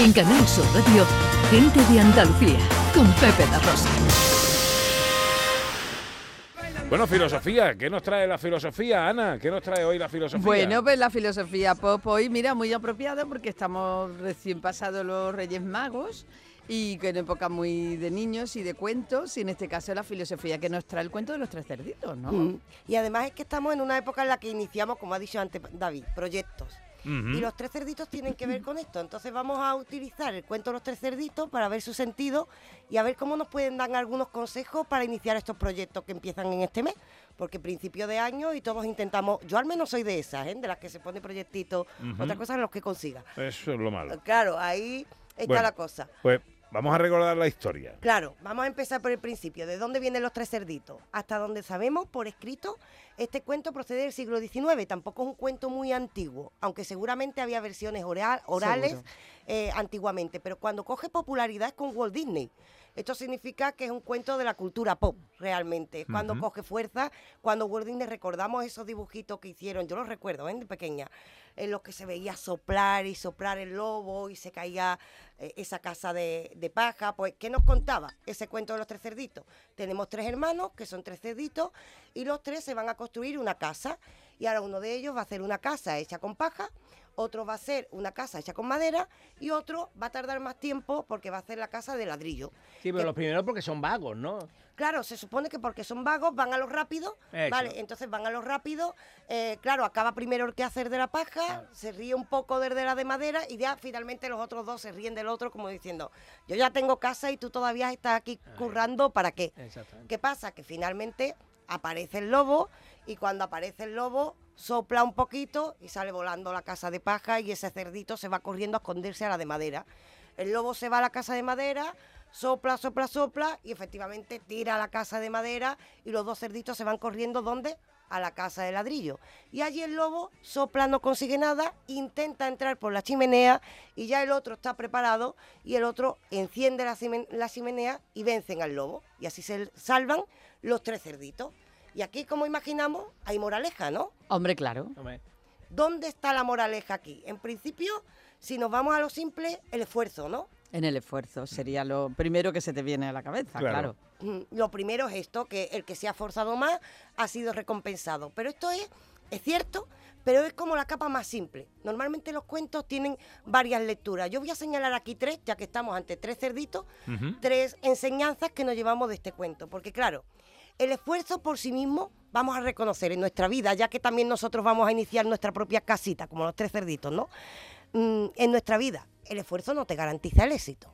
En Canal Sur Radio, Gente de Andalucía, con Pepe La Rosa. Bueno, filosofía, ¿qué nos trae la filosofía, Ana? ¿Qué nos trae hoy la filosofía? Bueno, pues la filosofía pop hoy, mira, muy apropiada porque estamos recién pasados los Reyes Magos y que en época muy de niños y de cuentos, y en este caso la filosofía que nos trae el cuento de los tres cerditos, ¿no? Mm. Y además es que estamos en una época en la que iniciamos, como ha dicho antes David, proyectos. Y los tres cerditos tienen que ver con esto. Entonces vamos a utilizar el cuento de los tres cerditos para ver su sentido y a ver cómo nos pueden dar algunos consejos para iniciar estos proyectos que empiezan en este mes. Porque principio de año y todos intentamos, yo al menos soy de esas, ¿eh? de las que se pone proyectito, otra cosa es los que consiga. Eso es lo malo. Claro, ahí está Bueno, la cosa. Pues vamos a recordar la historia. Claro, vamos a empezar por el principio. ¿De dónde vienen los tres cerditos? Hasta donde sabemos, por escrito, este cuento procede del siglo XIX. Tampoco es un cuento muy antiguo, aunque seguramente había versiones oral- orales eh, antiguamente. Pero cuando coge popularidad es con Walt Disney. Esto significa que es un cuento de la cultura pop, realmente. Es cuando Ujú. coge fuerza, cuando Disney recordamos esos dibujitos que hicieron, yo los recuerdo, ¿eh? de pequeña, en los que se veía soplar y soplar el lobo y se caía eh, esa casa de, de paja. Pues, ¿qué nos contaba ese cuento de los tres cerditos? Tenemos tres hermanos, que son tres cerditos, y los tres se van a construir una casa. Y ahora uno de ellos va a hacer una casa hecha con paja, otro va a hacer una casa hecha con madera y otro va a tardar más tiempo porque va a hacer la casa de ladrillo. Sí, pero Que- los primeros porque son vagos, ¿no? Claro, se supone que porque son vagos van a lo rápido, Eso. ¿vale? Entonces van a lo rápido, eh, claro, acaba primero el que hacer de la paja, se ríe un poco del de la de madera y ya finalmente los otros dos se ríen del otro como diciendo, yo ya tengo casa y tú todavía estás aquí currando, ¿para qué? Exactamente. ¿Qué pasa? Que finalmente aparece el lobo y cuando aparece el lobo sopla un poquito y sale volando la casa de paja y ese cerdito se va corriendo a esconderse a la de madera. El lobo se va a la casa de madera, sopla, sopla, sopla y efectivamente tira a la casa de madera y los dos cerditos se van corriendo ¿dónde? A la casa de ladrillo. Y allí el lobo sopla, no consigue nada, intenta entrar por la chimenea y ya el otro está preparado y el otro enciende la, chimenea y vencen al lobo. Y así se salvan los tres cerditos. Y aquí, como imaginamos, hay moraleja, ¿no? Hombre, claro. Hombre, ¿Dónde está la moraleja aquí? En principio, si nos vamos a lo simple, el esfuerzo, ¿no? En el esfuerzo sería lo primero que se te viene a la cabeza, Claro. claro. Mm, Lo primero es esto, que el que se ha forzado más ha sido recompensado. Pero esto es, es cierto, pero es como la capa más simple. Normalmente los cuentos tienen varias lecturas. Yo voy a señalar aquí tres, ya que estamos ante tres cerditos, tres enseñanzas que nos llevamos de este cuento. Porque claro, el esfuerzo por sí mismo vamos a reconocer en nuestra vida, ya que también nosotros vamos a iniciar nuestra propia casita, como los tres cerditos, ¿no? Mm, en nuestra vida, el esfuerzo no te garantiza el éxito.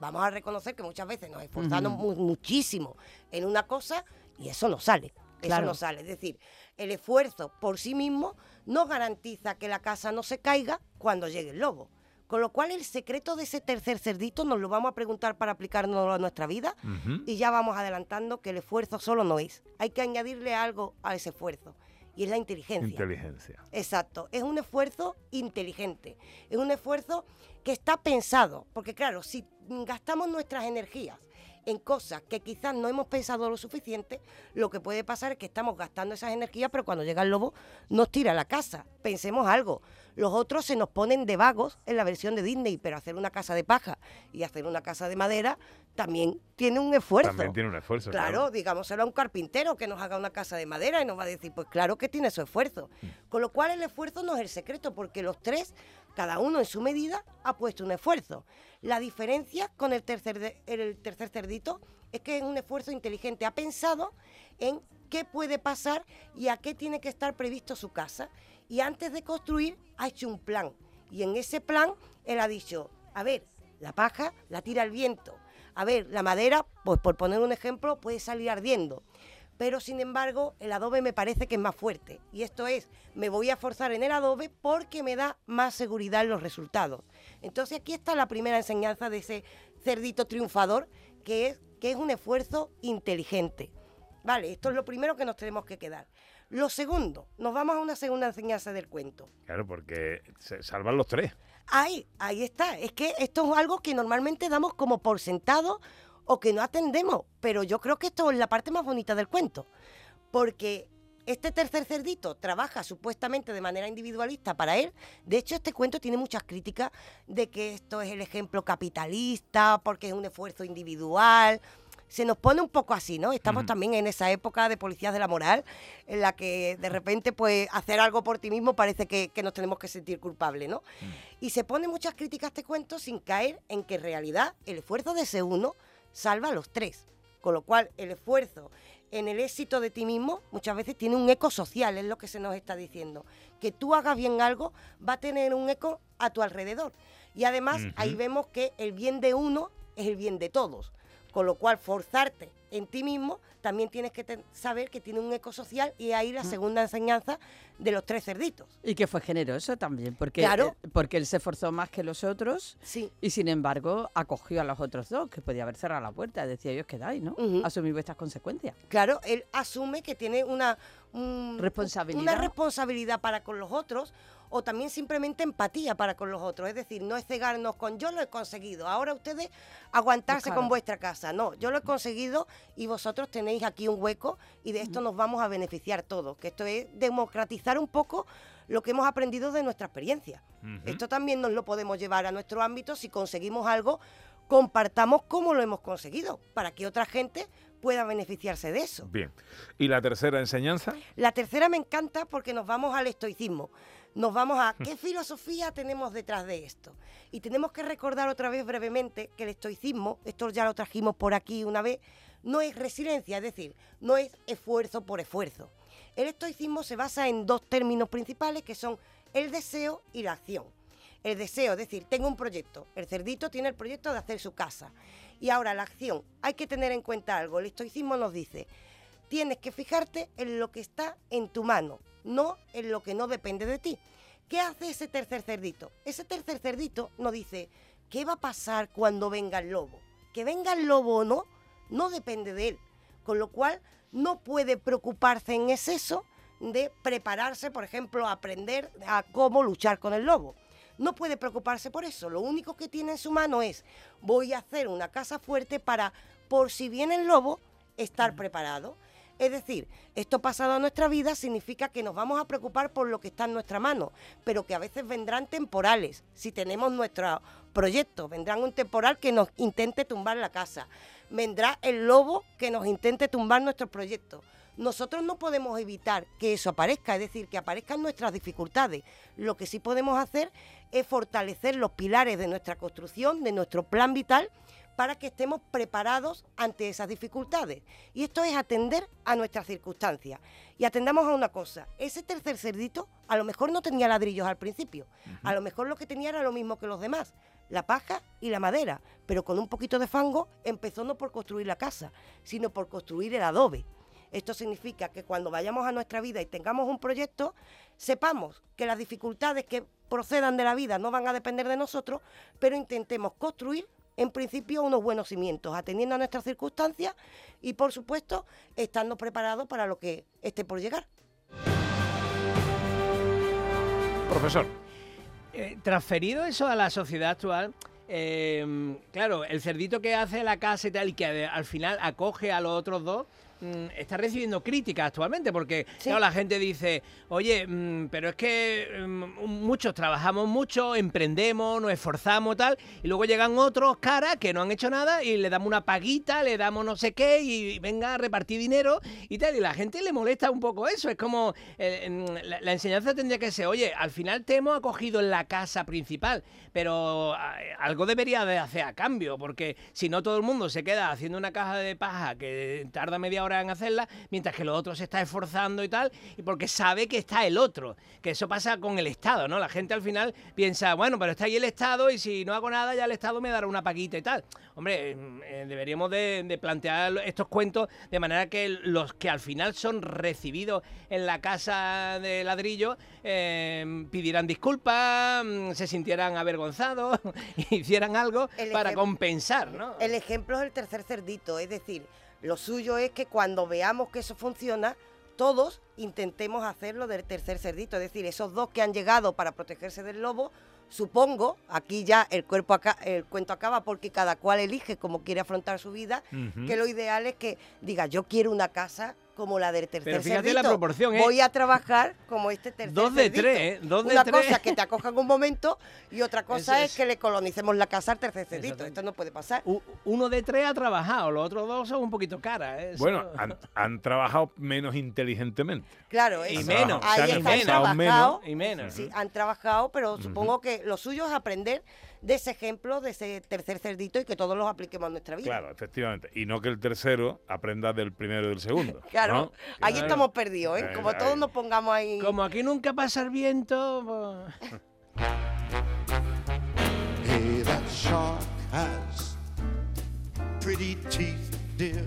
Vamos a reconocer que muchas veces nos esforzamos mu- muchísimo en una cosa y eso no sale. Eso no sale. Es decir, el esfuerzo por sí mismo no garantiza que la casa no se caiga cuando llegue el lobo. Con lo cual el secreto de ese tercer cerdito nos lo vamos a preguntar para aplicarnos a nuestra vida y ya vamos adelantando que el esfuerzo solo no es. Hay que añadirle algo a ese esfuerzo y es la inteligencia. Inteligencia. Exacto, es un esfuerzo inteligente, es un esfuerzo que está pensado, porque claro, si gastamos nuestras energías en cosas que quizás no hemos pensado lo suficiente, lo que puede pasar es que estamos gastando esas energías, pero cuando llega el lobo nos tira la casa. Pensemos algo, los otros se nos ponen de vagos en la versión de Disney, pero hacer una casa de paja y hacer una casa de madera también tiene un esfuerzo. También tiene un esfuerzo. Claro, digámoselo a un carpintero que nos haga una casa de madera y nos va a decir, pues claro que tiene su esfuerzo. Con lo cual el esfuerzo no es el secreto, porque los tres, cada uno en su medida, ha puesto un esfuerzo. La diferencia con el tercer, de- el tercer cerdito es que es un esfuerzo inteligente. Ha pensado en qué puede pasar y a qué tiene que estar previsto su casa. Y antes de construir, ha hecho un plan. Y en ese plan, él ha dicho, a ver, la paja la tira el viento. A ver, la madera, pues por poner un ejemplo, puede salir ardiendo. Pero sin embargo, el adobe me parece que es más fuerte. Y esto es, me voy a forzar en el adobe porque me da más seguridad en los resultados. Entonces aquí está la primera enseñanza de ese cerdito triunfador, que es que es un esfuerzo inteligente. Vale, esto es lo primero que nos tenemos que quedar. Lo segundo, nos vamos a una segunda enseñanza del cuento. Claro, porque se salvan los tres. Ahí, ahí está. Es que esto es algo que normalmente damos como por sentado o que no atendemos. Pero yo creo que esto es la parte más bonita del cuento. Porque este tercer cerdito trabaja supuestamente de manera individualista para él. De hecho, este cuento tiene muchas críticas de que esto es el ejemplo capitalista, porque es un esfuerzo individual. Se nos pone un poco así, ¿no? Estamos también en esa época de policías de la moral, en la que de repente, pues, hacer algo por ti mismo parece que, que nos tenemos que sentir culpables, ¿no? Y se pone muchas críticas a este cuento sin caer en que en realidad el esfuerzo de ese uno salva a los tres. Con lo cual, el esfuerzo en el éxito de ti mismo muchas veces tiene un eco social, es lo que se nos está diciendo. Que tú hagas bien algo va a tener un eco a tu alrededor. Y además ahí vemos que el bien de uno es el bien de todos. Con lo cual, forzarte en ti mismo, también tienes que saber que tiene un eco social y ahí la mm. segunda enseñanza de los tres cerditos. Y que fue generoso también, porque, eh, porque él se esforzó más que los otros sí. y sin embargo acogió a los otros dos, que podía haber cerrado la puerta, decía ellos quedáis, ¿no? Asumir vuestras consecuencias. Claro, él asume que tiene una, responsabilidad. una responsabilidad para con los otros o también simplemente empatía para con los otros. Es decir, no es cegarnos con yo lo he conseguido, ahora ustedes aguantarse con vuestra casa. No, yo lo he conseguido y vosotros tenéis aquí un hueco y de esto nos vamos a beneficiar todos. Que esto es democratizar un poco lo que hemos aprendido de nuestra experiencia. Esto también nos lo podemos llevar a nuestro ámbito si conseguimos algo compartamos cómo lo hemos conseguido, para que otra gente pueda beneficiarse de eso. Bien. ¿Y la tercera enseñanza? La tercera me encanta porque nos vamos al estoicismo nos vamos a qué filosofía tenemos detrás de esto. Y tenemos que recordar otra vez brevemente que el estoicismo, esto ya lo trajimos por aquí una vez, no es resiliencia, es decir, no es esfuerzo por esfuerzo. El estoicismo se basa en dos términos principales que son el deseo y la acción. El deseo, es decir, tengo un proyecto. El cerdito tiene el proyecto de hacer su casa. Y ahora la acción. Hay que tener en cuenta algo. El estoicismo nos dice, tienes que fijarte en lo que está en tu mano, no en lo que no depende de ti. ¿Qué hace ese tercer cerdito? Ese tercer cerdito nos dice, ¿qué va a pasar cuando venga el lobo? Que venga el lobo o no, no depende de él. Con lo cual, no puede preocuparse en exceso de prepararse, por ejemplo, a aprender a cómo luchar con el lobo. No puede preocuparse por eso. Lo único que tiene en su mano es, voy a hacer una casa fuerte para, por si viene el lobo, estar preparado. Es decir, esto pasado a nuestra vida significa que nos vamos a preocupar por lo que está en nuestra mano, pero que a veces vendrán temporales. Si tenemos nuestro proyecto, vendrán un temporal que nos intente tumbar la casa. Vendrá el lobo que nos intente tumbar nuestro proyecto. Nosotros no podemos evitar que eso aparezca, es decir, que aparezcan nuestras dificultades. Lo que sí podemos hacer es fortalecer los pilares de nuestra construcción, de nuestro plan vital, para que estemos preparados ante esas dificultades. Y esto es atender a nuestras circunstancias. Y atendamos a una cosa, ese tercer cerdito a lo mejor no tenía ladrillos al principio, a lo mejor lo que tenía era lo mismo que los demás, la paja y la madera, pero con un poquito de fango empezó no por construir la casa, sino por construir el adobe. Esto significa que cuando vayamos a nuestra vida y tengamos un proyecto, sepamos que las dificultades que procedan de la vida no van a depender de nosotros, pero intentemos construir en principio unos buenos cimientos, atendiendo a nuestras circunstancias y por supuesto estando preparados para lo que esté por llegar. Profesor. Eh, transferido eso a la sociedad actual, eh, claro, el cerdito que hace la casa y tal, y que al final acoge a los otros dos, está recibiendo críticas actualmente, porque la gente dice, oye, mm, pero es que mm, muchos trabajamos mucho, emprendemos, nos esforzamos tal, y luego llegan otros caras que no han hecho nada y le damos una paguita, le damos no sé qué, y venga a repartir dinero y tal, y la gente le molesta un poco eso, es como eh, la, enseñanza tendría que ser, oye, al final te hemos acogido en la casa principal, pero eh, algo debería de hacer a cambio, porque si no todo el mundo se queda haciendo una caja de paja que tarda media hora en hacerla, mientras que los otros se está esforzando y tal, y porque sabe que está el otro. Que eso pasa con el Estado, ¿no? La gente al final piensa, bueno, pero está ahí el Estado y si no hago nada ya el Estado me dará una paquita y tal. Hombre, eh, deberíamos de, plantear estos cuentos de manera que los que al final son recibidos en la casa de ladrillo eh, pidieran disculpas, mm, se sintieran avergonzados, hicieran algo para compensar, ¿no? El ejemplo es el tercer cerdito, es decir, lo suyo es que cuando veamos que eso funciona, todos intentemos hacerlo del tercer cerdito, es decir, esos dos que han llegado para protegerse del lobo Supongo, aquí ya el, cuerpo el cuento acaba porque cada cual elige cómo quiere afrontar su vida, que lo ideal es que diga, yo quiero una casa como la del tercer Pero fíjate la cerdito. proporción, ¿eh? Voy a trabajar como este tercer Dos de cerdito". tres, ¿eh? Dos de Una tres. cosa es que te acojan un momento y otra cosa es. es. que le colonicemos la casa al tercer cerdito. Esto no puede pasar. U- Uno de tres ha trabajado, los otros dos son un poquito caras. ¿eh? Bueno, han, han trabajado menos inteligentemente. Claro, Y eso. menos, Ahí esforzado trabajado. y menos. Sí, han trabajado, pero supongo que lo suyo es aprender de ese ejemplo, de ese tercer cerdito y que todos los apliquemos en nuestra vida. Claro, efectivamente. Y no que el tercero aprenda del primero y del segundo. Claro, ¿no? ahí Claro. estamos perdidos, ¿eh? Eh, Como ahí. todos nos pongamos ahí. Como aquí nunca pasa el viento. pues- Hey, that shark has pretty teeth, dear.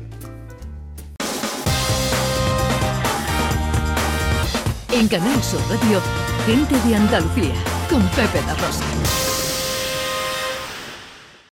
En Canal Sur Radio, gente de Andalucía, con Pepe La Rosa.